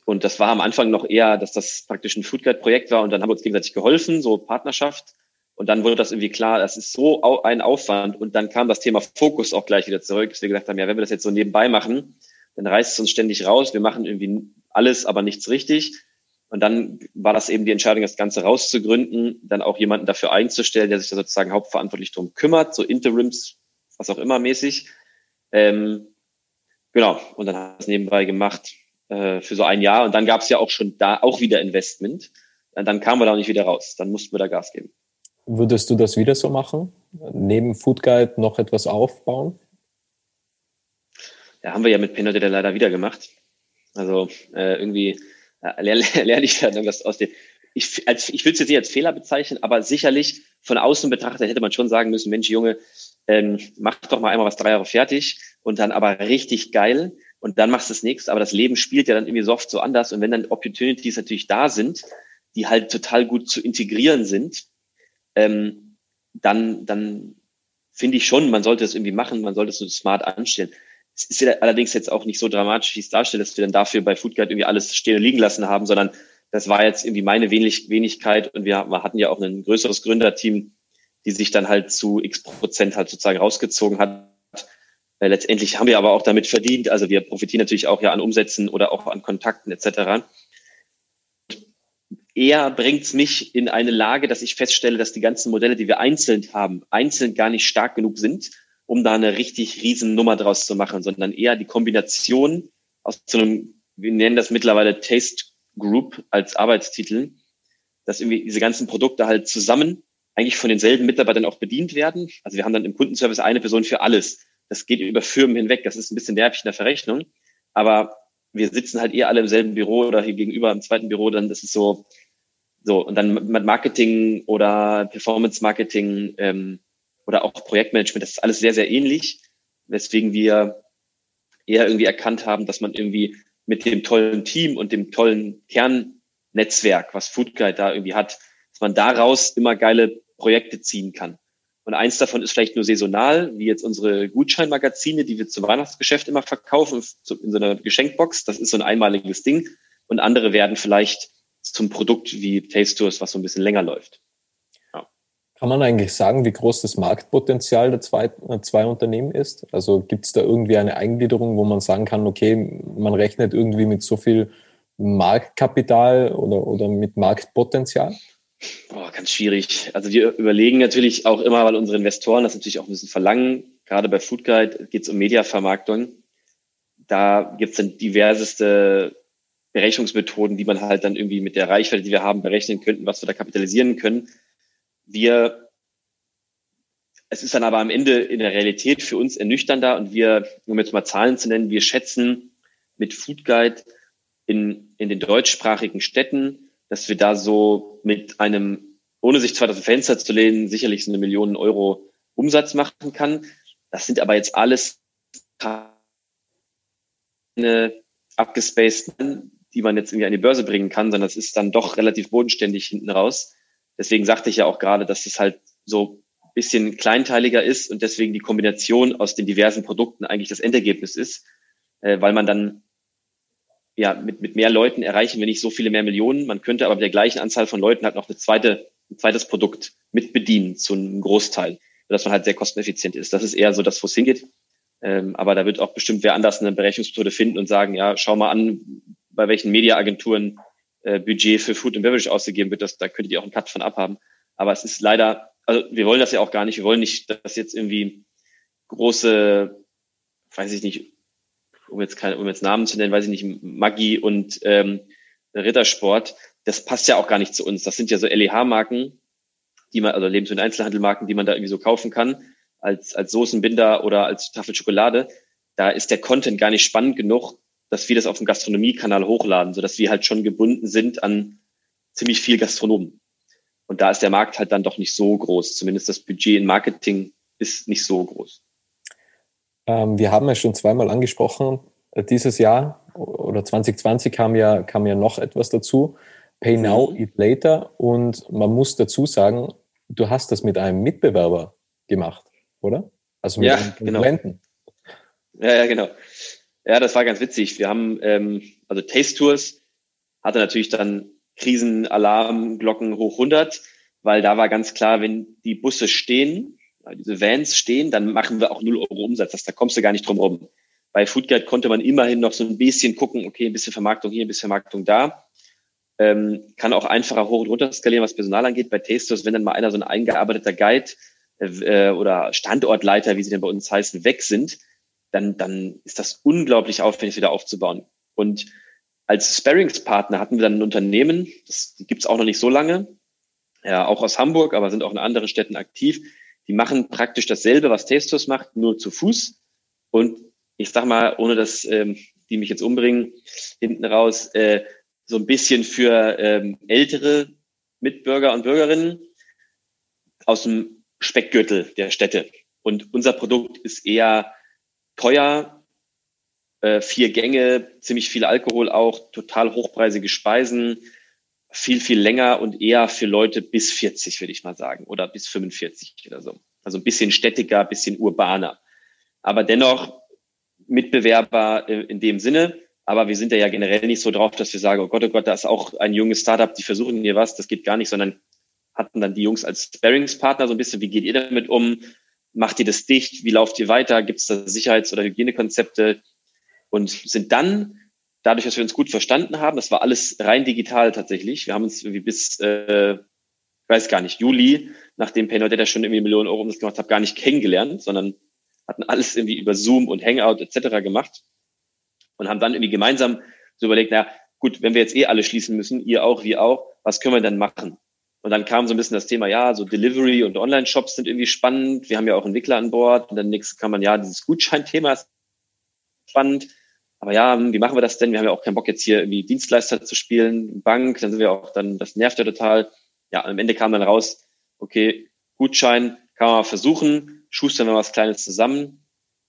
und das war am Anfang noch eher, dass das praktisch ein Foodguide-Projekt war und dann haben wir uns gegenseitig geholfen, so Partnerschaft. Und dann wurde das irgendwie klar, das ist so ein Aufwand. Und dann kam das Thema Fokus auch gleich wieder zurück, dass wir gesagt haben, ja, wenn wir das jetzt so nebenbei machen, dann reißt es uns ständig raus. Wir machen irgendwie alles, aber nichts richtig. Und dann war das eben die Entscheidung, das Ganze rauszugründen, dann auch jemanden dafür einzustellen, der sich da sozusagen hauptverantwortlich drum kümmert, so Interims, was auch immer mäßig. Ähm, genau, und dann haben wir es nebenbei gemacht äh, für so ein Jahr. Und dann gab es ja auch schon da auch wieder Investment. Und dann kamen wir da auch nicht wieder raus. Dann mussten wir da Gas geben. Würdest du das wieder so machen? Neben Food Guide noch etwas aufbauen? Ja, haben wir ja mit Penalty leider wieder gemacht. Also äh, irgendwie äh, lerne, lerne ich da irgendwas aus dem. Ich, als, ich will es jetzt nicht als Fehler bezeichnen, aber sicherlich von außen betrachtet hätte man schon sagen müssen, Mensch, Junge, ähm, mach doch mal einmal was drei Jahre fertig und dann aber richtig geil und dann machst du das nächste. Aber das Leben spielt ja dann irgendwie so oft so anders. Und wenn dann Opportunities natürlich da sind, die halt total gut zu integrieren sind, ähm, dann, dann finde ich schon, man sollte es irgendwie machen, man sollte es so smart anstellen. Es ist ja allerdings jetzt auch nicht so dramatisch, wie es darstellt, dass wir dann dafür bei Foodguide irgendwie alles stehen und liegen lassen haben, sondern das war jetzt irgendwie meine Wenig Wenigkeit und wir, wir hatten ja auch ein größeres Gründerteam, die sich dann halt zu x Prozent halt sozusagen rausgezogen hat. Weil letztendlich haben wir aber auch damit verdient. Also wir profitieren natürlich auch ja an Umsätzen oder auch an Kontakten etc. Eher bringt es mich in eine Lage, dass ich feststelle, dass die ganzen Modelle, die wir einzeln haben, einzeln gar nicht stark genug sind, um da eine richtig riesen Nummer draus zu machen, sondern eher die Kombination aus so einem, wir nennen das mittlerweile Taste Group als Arbeitstitel, dass irgendwie diese ganzen Produkte halt zusammen eigentlich von denselben Mitarbeitern auch bedient werden. Also wir haben dann im Kundenservice eine Person für alles. Das geht über Firmen hinweg. Das ist ein bisschen nervig in der Verrechnung. Aber wir sitzen halt eher alle im selben Büro oder hier gegenüber im zweiten Büro. Dann das ist so, so. Und dann mit Marketing oder Performance Marketing, ähm, oder auch Projektmanagement, das ist alles sehr, sehr ähnlich, weswegen wir eher irgendwie erkannt haben, dass man irgendwie mit dem tollen Team und dem tollen Kernnetzwerk, was Foodguide da irgendwie hat, dass man daraus immer geile Projekte ziehen kann. Und eins davon ist vielleicht nur saisonal, wie jetzt unsere Gutscheinmagazine, die wir zum Weihnachtsgeschäft immer verkaufen, in so einer Geschenkbox. Das ist so ein einmaliges Ding. Und andere werden vielleicht zum Produkt wie Taste Tours, was so ein bisschen länger läuft. Kann man eigentlich sagen, wie groß das Marktpotenzial der zwei, äh, zwei Unternehmen ist? Also gibt es da irgendwie eine Eingliederung, wo man sagen kann, okay, man rechnet irgendwie mit so viel Marktkapital oder, oder mit Marktpotenzial? Boah, ganz schwierig. Also wir überlegen natürlich auch immer, weil unsere Investoren das natürlich auch ein bisschen verlangen. Gerade bei Foodguide geht es um Mediavermarktung. Da gibt es dann diverseste Berechnungsmethoden, die man halt dann irgendwie mit der Reichweite, die wir haben, berechnen könnten, was wir da kapitalisieren können. Wir, es ist dann aber am Ende in der Realität für uns ernüchternder und wir, um jetzt mal Zahlen zu nennen, wir schätzen mit Food Guide in, in den deutschsprachigen Städten, dass wir da so mit einem ohne sich zwar das Fenster zu lehnen, sicherlich so eine Million Euro Umsatz machen kann. Das sind aber jetzt alles keine abgespaceden, die man jetzt irgendwie an die Börse bringen kann, sondern das ist dann doch relativ bodenständig hinten raus. Deswegen sagte ich ja auch gerade, dass es halt so ein bisschen kleinteiliger ist und deswegen die Kombination aus den diversen Produkten eigentlich das Endergebnis ist, äh, weil man dann ja mit, mit mehr Leuten erreichen wir nicht so viele mehr Millionen. Man könnte aber mit der gleichen Anzahl von Leuten halt noch eine zweite, ein zweites Produkt mit bedienen zu einem Großteil, dass man halt sehr kosteneffizient ist. Das ist eher so das, wo es hingeht. Ähm, aber da wird auch bestimmt wer anders eine Berechnungsmethode finden und sagen, ja, schau mal an, bei welchen Mediaagenturen äh, Budget für Food and Beverage ausgegeben wird. Das, da könntet ihr auch einen Cut von abhaben. Aber es ist leider, also wir wollen das ja auch gar nicht. Wir wollen nicht, dass jetzt irgendwie große, weiß ich nicht, um jetzt keine, um jetzt Namen zu nennen, weiß ich nicht, Maggi und ähm, Rittersport, das passt ja auch gar nicht zu uns. Das sind ja so LEH-Marken, die man, also Lebensmittel- Einzelhandelmarken, die man da irgendwie so kaufen kann als, als Soßenbinder oder als Tafel Schokolade, da ist der Content gar nicht spannend genug, dass wir das auf dem Gastronomiekanal hochladen, sodass wir halt schon gebunden sind an ziemlich viel Gastronomen. Und da ist der Markt halt dann doch nicht so groß. Zumindest das Budget in Marketing ist nicht so groß. Ähm, wir haben ja schon zweimal angesprochen, äh, dieses Jahr oder 2020 kam ja, kam ja noch etwas dazu. Pay now, mhm. eat later. Und man muss dazu sagen, du hast das mit einem Mitbewerber gemacht oder? Also mit ja, genau. Ja, ja, genau. Ja, das war ganz witzig. Wir haben, ähm, also Taste Tours hatte natürlich dann Krisenalarmglocken hoch 100, weil da war ganz klar, wenn die Busse stehen, diese Vans stehen, dann machen wir auch 0 Euro Umsatz. Das, da kommst du gar nicht drum rum. Bei Foodguide konnte man immerhin noch so ein bisschen gucken, okay, ein bisschen Vermarktung hier, ein bisschen Vermarktung da. Ähm, kann auch einfacher hoch und runter skalieren, was Personal angeht. Bei Tasters, wenn dann mal einer so ein eingearbeiteter Guide äh, oder Standortleiter, wie sie denn bei uns heißen, weg sind, dann, dann ist das unglaublich aufwendig wieder aufzubauen. Und als Sparringspartner hatten wir dann ein Unternehmen, das gibt es auch noch nicht so lange, ja, auch aus Hamburg, aber sind auch in anderen Städten aktiv. Die machen praktisch dasselbe, was Tastos macht, nur zu Fuß. Und ich sag mal, ohne dass ähm, die mich jetzt umbringen, hinten raus, äh, so ein bisschen für ähm, ältere Mitbürger und Bürgerinnen aus dem Speckgürtel der Städte. Und unser Produkt ist eher teuer, äh, vier Gänge, ziemlich viel Alkohol auch, total hochpreisige Speisen, viel, viel länger und eher für Leute bis 40, würde ich mal sagen, oder bis 45 oder so. Also ein bisschen städtiger, ein bisschen urbaner. Aber dennoch Mitbewerber äh, in dem Sinne. Aber wir sind ja, ja generell nicht so drauf, dass wir sagen, oh Gott, oh Gott, da ist auch ein junges Startup, die versuchen hier was. Das geht gar nicht, sondern hatten dann die Jungs als Sparringspartner so ein bisschen, wie geht ihr damit um? Macht ihr das dicht? Wie lauft ihr weiter? Gibt es da Sicherheits- oder Hygienekonzepte? Und sind dann, dadurch, dass wir uns gut verstanden haben, das war alles rein digital tatsächlich. Wir haben uns irgendwie bis, äh, ich weiß gar nicht, Juli, nachdem Paynow Data schon irgendwie Millionen Euro umsatz gemacht hat, gar nicht kennengelernt, sondern hatten alles irgendwie über Zoom und Hangout etc. gemacht und haben dann irgendwie gemeinsam so überlegt, na gut, wenn wir jetzt eh alle schließen müssen, ihr auch, wir auch, was können wir denn machen? Und dann kam so ein bisschen das Thema, ja, so Delivery und Online-Shops sind irgendwie spannend. Wir haben ja auch Entwickler an Bord. Und dann nächstes kann man, ja, dieses Gutscheinthema ist spannend. Aber ja, wie machen wir das denn? Wir haben ja auch keinen Bock jetzt hier irgendwie Dienstleister zu spielen, Bank, dann sind wir auch dann, das nervt ja total. Ja, am Ende kam dann raus, okay, Gutschein kann man mal versuchen, schustern wir was Kleines zusammen.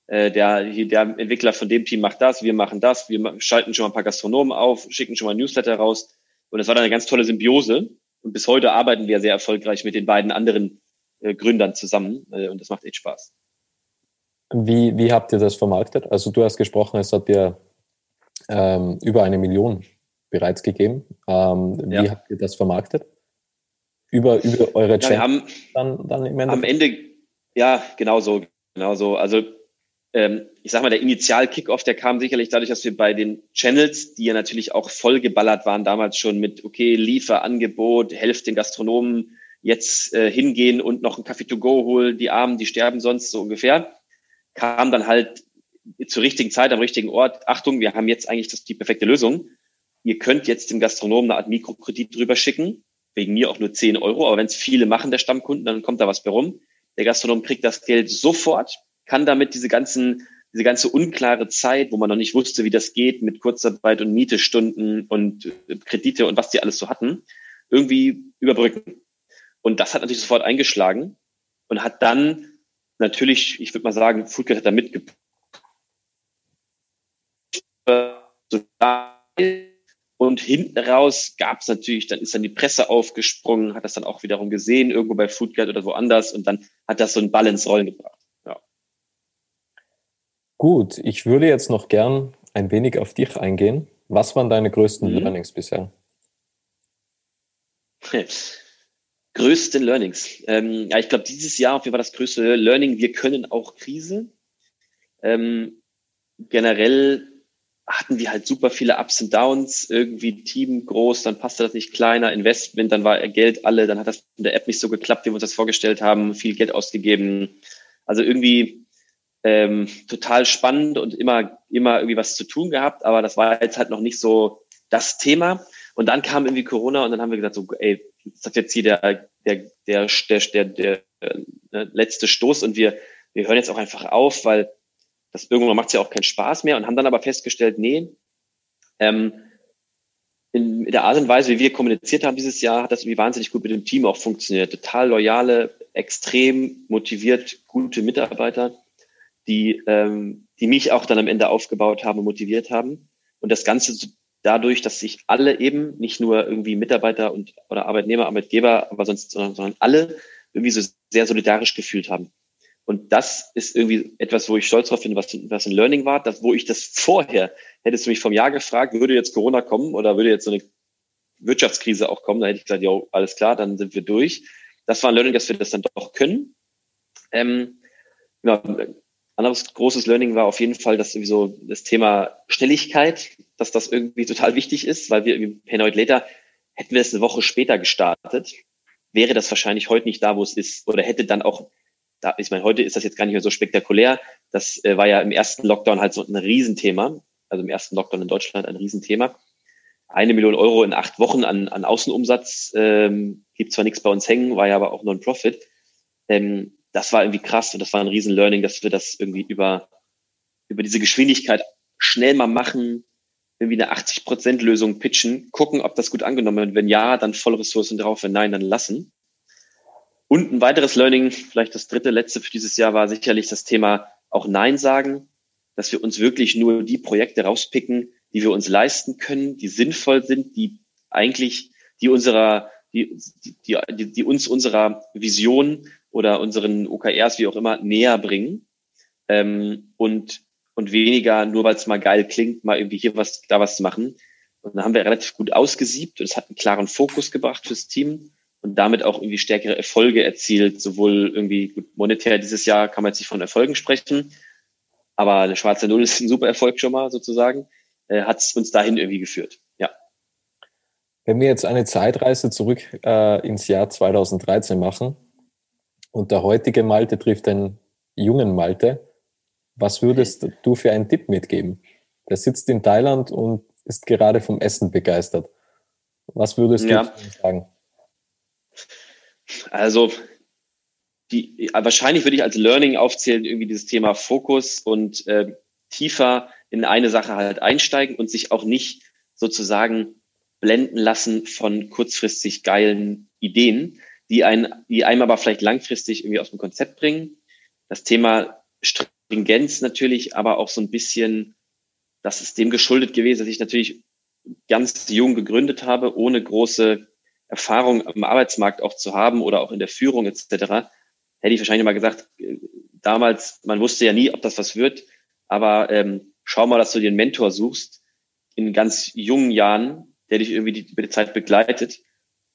Äh, der, der Entwickler von dem Team macht das, wir machen das, wir schalten schon mal ein paar Gastronomen auf, schicken schon mal ein Newsletter raus. Und das war dann eine ganz tolle Symbiose. Und bis heute arbeiten wir sehr erfolgreich mit den beiden anderen äh, Gründern zusammen äh, und das macht echt Spaß. Wie, wie habt ihr das vermarktet? Also du hast gesprochen, es hat dir ähm, über eine Million bereits gegeben. Ähm, wie ja. habt ihr das vermarktet? Über, über eure Channel ja, dann, dann im Ende? Am Ende, ja, genau so. Genau so. Also ähm, ich sag mal, der Initial-Kickoff, der kam sicherlich dadurch, dass wir bei den Channels, die ja natürlich auch vollgeballert waren, damals schon mit, okay, Lieferangebot, helft den Gastronomen, jetzt äh, hingehen und noch einen Kaffee to go holen, die Armen, die sterben sonst so ungefähr, kam dann halt zur richtigen Zeit am richtigen Ort. Achtung, wir haben jetzt eigentlich das, die perfekte Lösung. Ihr könnt jetzt dem Gastronomen eine Art Mikrokredit drüber schicken, wegen mir auch nur 10 Euro, aber wenn es viele machen, der Stammkunden, dann kommt da was bei rum. Der Gastronom kriegt das Geld sofort, kann damit diese ganzen, diese ganze unklare Zeit, wo man noch nicht wusste, wie das geht mit Kurzarbeit und Mietestunden und äh, Kredite und was die alles so hatten, irgendwie überbrücken. Und das hat natürlich sofort eingeschlagen und hat dann natürlich, ich würde mal sagen, Foodgate hat da mitgepackt. Und hinten raus gab es natürlich, dann ist dann die Presse aufgesprungen, hat das dann auch wiederum gesehen, irgendwo bei Foodgate oder woanders und dann hat das so einen Ball ins Rollen gebracht. Ja. Gut, ich würde jetzt noch gern ein wenig auf dich eingehen. Was waren deine größten mhm. Learnings bisher? größten Learnings. Ähm, ja, ich glaube, dieses Jahr auf jeden Fall das größte Learning. Wir können auch Krise. Ähm, generell hatten wir halt super viele Ups und Downs, irgendwie Team groß, dann passte das nicht kleiner, Investment, dann war Geld alle, dann hat das in der App nicht so geklappt, wie wir uns das vorgestellt haben, viel Geld ausgegeben. Also irgendwie ähm, total spannend und immer, immer irgendwie was zu tun gehabt, aber das war jetzt halt noch nicht so das Thema. Und dann kam irgendwie Corona und dann haben wir gesagt, so, ey, das ist jetzt hier der, der, der, der, der, der, der letzte Stoß und wir, wir hören jetzt auch einfach auf, weil das irgendwann macht es ja auch keinen Spaß mehr und haben dann aber festgestellt, nee, ähm, in der Art und Weise, wie wir kommuniziert haben dieses Jahr, hat das irgendwie wahnsinnig gut mit dem Team auch funktioniert. Total loyale, extrem motiviert, gute Mitarbeiter, die, ähm, die mich auch dann am Ende aufgebaut haben und motiviert haben. Und das Ganze dadurch, dass sich alle eben, nicht nur irgendwie Mitarbeiter und oder Arbeitnehmer, Arbeitgeber, aber sonst, sondern, sondern alle irgendwie so sehr solidarisch gefühlt haben. Und das ist irgendwie etwas, wo ich stolz drauf bin, was, was ein Learning war, dass, wo ich das vorher, hättest du mich vom Jahr gefragt, würde jetzt Corona kommen oder würde jetzt so eine Wirtschaftskrise auch kommen, dann hätte ich gesagt, ja, alles klar, dann sind wir durch. Das war ein Learning, dass wir das dann doch können. Ähm, genau, anderes großes Learning war auf jeden Fall, dass sowieso das Thema Schnelligkeit, dass das irgendwie total wichtig ist, weil wir irgendwie Paynoid Later, hätten wir es eine Woche später gestartet, wäre das wahrscheinlich heute nicht da, wo es ist, oder hätte dann auch da, ich meine, heute ist das jetzt gar nicht mehr so spektakulär. Das äh, war ja im ersten Lockdown halt so ein Riesenthema. Also im ersten Lockdown in Deutschland ein Riesenthema. Eine Million Euro in acht Wochen an, an Außenumsatz ähm, gibt zwar nichts bei uns hängen, war ja aber auch Non-Profit. Ähm, das war irgendwie krass und das war ein Riesen-Learning, dass wir das irgendwie über, über diese Geschwindigkeit schnell mal machen, irgendwie eine 80-Prozent-Lösung pitchen, gucken, ob das gut angenommen wird. Wenn ja, dann volle Ressourcen drauf, wenn nein, dann lassen. Und ein weiteres Learning, vielleicht das dritte, letzte für dieses Jahr, war sicherlich das Thema auch Nein sagen, dass wir uns wirklich nur die Projekte rauspicken, die wir uns leisten können, die sinnvoll sind, die eigentlich, die unserer, die, die, die, die uns unserer Vision oder unseren OKRs, wie auch immer, näher bringen. Ähm, und, und weniger, nur weil es mal geil klingt, mal irgendwie hier was, da was zu machen. Und dann haben wir relativ gut ausgesiebt und es hat einen klaren Fokus gebracht fürs Team und damit auch irgendwie stärkere Erfolge erzielt. Sowohl irgendwie monetär dieses Jahr kann man jetzt nicht von Erfolgen sprechen, aber eine schwarze Null ist ein super Erfolg schon mal sozusagen, äh, hat uns dahin irgendwie geführt. Ja. Wenn wir jetzt eine Zeitreise zurück äh, ins Jahr 2013 machen und der heutige Malte trifft den jungen Malte, was würdest du für einen Tipp mitgeben? Der sitzt in Thailand und ist gerade vom Essen begeistert. Was würdest ja. du sagen? Also die, wahrscheinlich würde ich als Learning aufzählen, irgendwie dieses Thema Fokus und äh, tiefer in eine Sache halt einsteigen und sich auch nicht sozusagen blenden lassen von kurzfristig geilen Ideen, die, ein, die einem aber vielleicht langfristig irgendwie aus dem Konzept bringen. Das Thema Stringenz natürlich, aber auch so ein bisschen, das ist dem geschuldet gewesen, dass ich natürlich ganz jung gegründet habe, ohne große Erfahrung am Arbeitsmarkt auch zu haben oder auch in der Führung etc., hätte ich wahrscheinlich mal gesagt, damals, man wusste ja nie, ob das was wird, aber ähm, schau mal, dass du dir einen Mentor suchst in ganz jungen Jahren, der dich irgendwie die, die Zeit begleitet.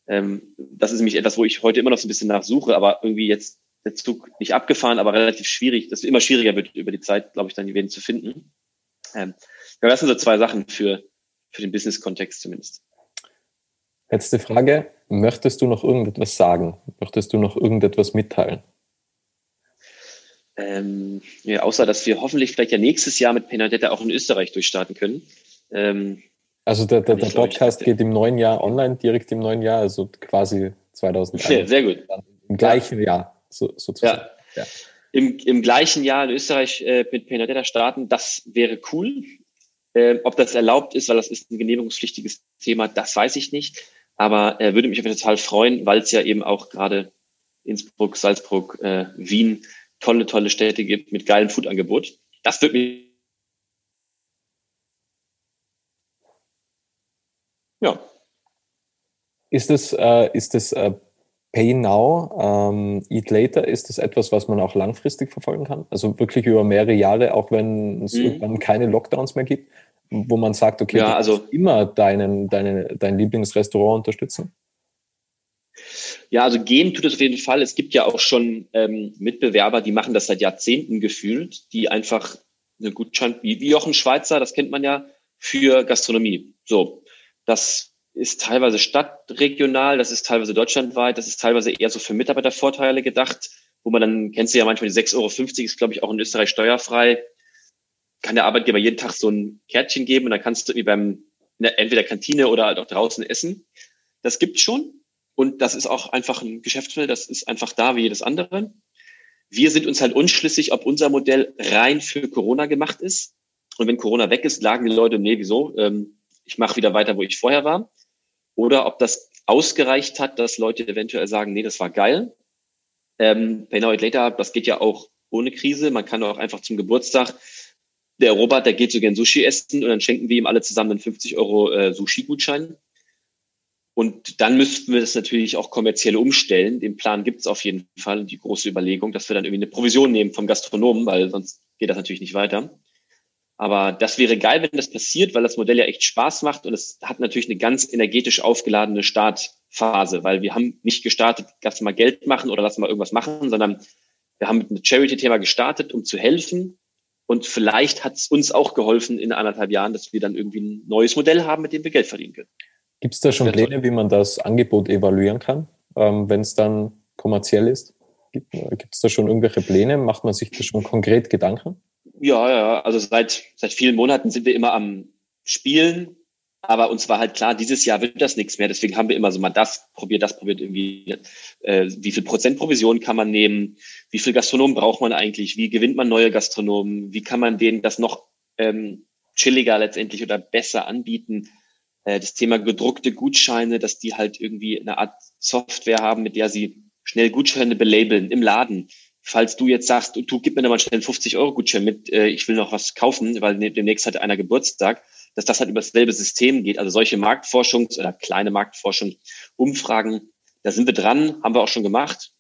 Ähm, das ist nämlich etwas, wo ich heute immer noch so ein bisschen nachsuche, aber irgendwie jetzt der Zug nicht abgefahren, aber relativ schwierig, dass es immer schwieriger wird über die Zeit, glaube ich, dann wen zu finden. Ähm, ja, das sind so zwei Sachen für, für den Business-Kontext zumindest. Letzte Frage. Möchtest du noch irgendetwas sagen? Möchtest du noch irgendetwas mitteilen? Ähm, ja, außer, dass wir hoffentlich vielleicht ja nächstes Jahr mit Penadetta auch in Österreich durchstarten können. Ähm, also der, der, der Podcast geht im neuen Jahr online, direkt im neuen Jahr, also quasi 2001. Sehr, sehr gut. Im gleichen ja. Jahr, so, sozusagen. Ja. ja. Im, Im gleichen Jahr in Österreich äh, mit Penadetta starten, das wäre cool. Äh, ob das erlaubt ist, weil das ist ein genehmigungspflichtiges Thema, das weiß ich nicht. Aber er äh, würde mich total freuen, weil es ja eben auch gerade Innsbruck, Salzburg, äh, Wien tolle, tolle Städte gibt mit geilem Foodangebot. Das würde mich ja. Ist das, äh, ist das äh, Pay Now, ähm, Eat Later, ist das etwas, was man auch langfristig verfolgen kann? Also wirklich über mehrere Jahre, auch wenn es mhm. irgendwann keine Lockdowns mehr gibt, wo man sagt, okay, ja, also immer deinen, deine, dein Lieblingsrestaurant unterstützen? Ja, also gehen tut es auf jeden Fall. Es gibt ja auch schon ähm, Mitbewerber, die machen das seit Jahrzehnten gefühlt, die einfach eine Gutschein, wie, wie Jochen Schweizer, das kennt man ja, für Gastronomie. So, das ist teilweise stadtregional, das ist teilweise deutschlandweit, das ist teilweise eher so für Mitarbeitervorteile gedacht, wo man dann, kennst du ja manchmal die 6,50 Euro, ist glaube ich auch in Österreich steuerfrei, kann der Arbeitgeber jeden Tag so ein Kärtchen geben und dann kannst du irgendwie beim, entweder Kantine oder halt auch draußen essen. Das gibt's schon und das ist auch einfach ein Geschäftsmodell, das ist einfach da wie jedes andere. Wir sind uns halt unschlüssig, ob unser Modell rein für Corona gemacht ist. Und wenn Corona weg ist, lagen die Leute, nee, wieso? Ähm, ich mache wieder weiter, wo ich vorher war oder ob das ausgereicht hat, dass Leute eventuell sagen, nee, das war geil. Ähm, Pay Now It Later, das geht ja auch ohne Krise. Man kann auch einfach zum Geburtstag, der Robert, der geht so gern Sushi essen und dann schenken wir ihm alle zusammen einen 50 Euro äh, Sushi-Gutschein. Und dann müssten wir das natürlich auch kommerziell umstellen. Den Plan gibt es auf jeden Fall, die große Überlegung, dass wir dann irgendwie eine Provision nehmen vom Gastronomen, weil sonst geht das natürlich nicht weiter. Aber das wäre geil, wenn das passiert, weil das Modell ja echt Spaß macht und es hat natürlich eine ganz energetisch aufgeladene Startphase, weil wir haben nicht gestartet, lass mal Geld machen oder lass mal irgendwas machen, sondern wir haben mit einem Charity-Thema gestartet, um zu helfen. Und vielleicht hat es uns auch geholfen in anderthalb Jahren, dass wir dann irgendwie ein neues Modell haben, mit dem wir Geld verdienen können. Gibt es da schon Pläne, wie man das Angebot evaluieren kann, ähm, wenn es dann kommerziell ist? Gibt es da schon irgendwelche Pläne? Macht man sich da schon konkret Gedanken? Ja, ja, also seit, seit vielen Monaten sind wir immer am Spielen, aber uns war halt klar, dieses Jahr wird das nichts mehr. Deswegen haben wir immer so mal das probiert, das probiert irgendwie. Äh, wie viel Prozent Provision kann man nehmen? Wie viel Gastronomen braucht man eigentlich? Wie gewinnt man neue Gastronomen? Wie kann man denen das noch ähm, chilliger letztendlich oder besser anbieten? Äh, das Thema gedruckte Gutscheine, dass die halt irgendwie eine Art Software haben, mit der sie schnell Gutscheine belabeln im Laden falls du jetzt sagst, du gib mir da mal schnell einen 50 Euro Gutschein mit, äh, ich will noch was kaufen, weil ne, demnächst hat einer Geburtstag, dass das halt über dasselbe System geht. Also solche Marktforschungs- oder kleine Marktforschung, Umfragen, da sind wir dran, haben wir auch schon gemacht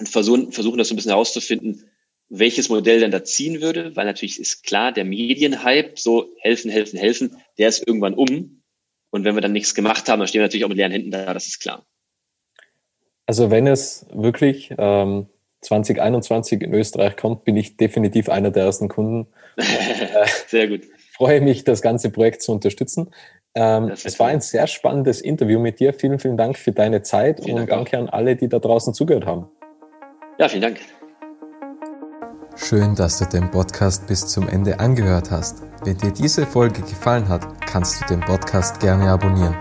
und versuchen, versuchen das so ein bisschen herauszufinden, welches Modell denn da ziehen würde, weil natürlich ist klar, der Medienhype, so helfen, helfen, helfen, der ist irgendwann um. Und wenn wir dann nichts gemacht haben, dann stehen wir natürlich auch mit leeren Händen da, das ist klar. Also wenn es wirklich ähm, 2021 in Österreich kommt, bin ich definitiv einer der ersten Kunden. sehr gut. freue mich, das ganze Projekt zu unterstützen. Ähm, es war ein sehr spannendes Interview mit dir. Vielen, vielen Dank für deine Zeit vielen und Dank danke auch. an alle, die da draußen zugehört haben. Ja, vielen Dank. Schön, dass du den Podcast bis zum Ende angehört hast. Wenn dir diese Folge gefallen hat, kannst du den Podcast gerne abonnieren.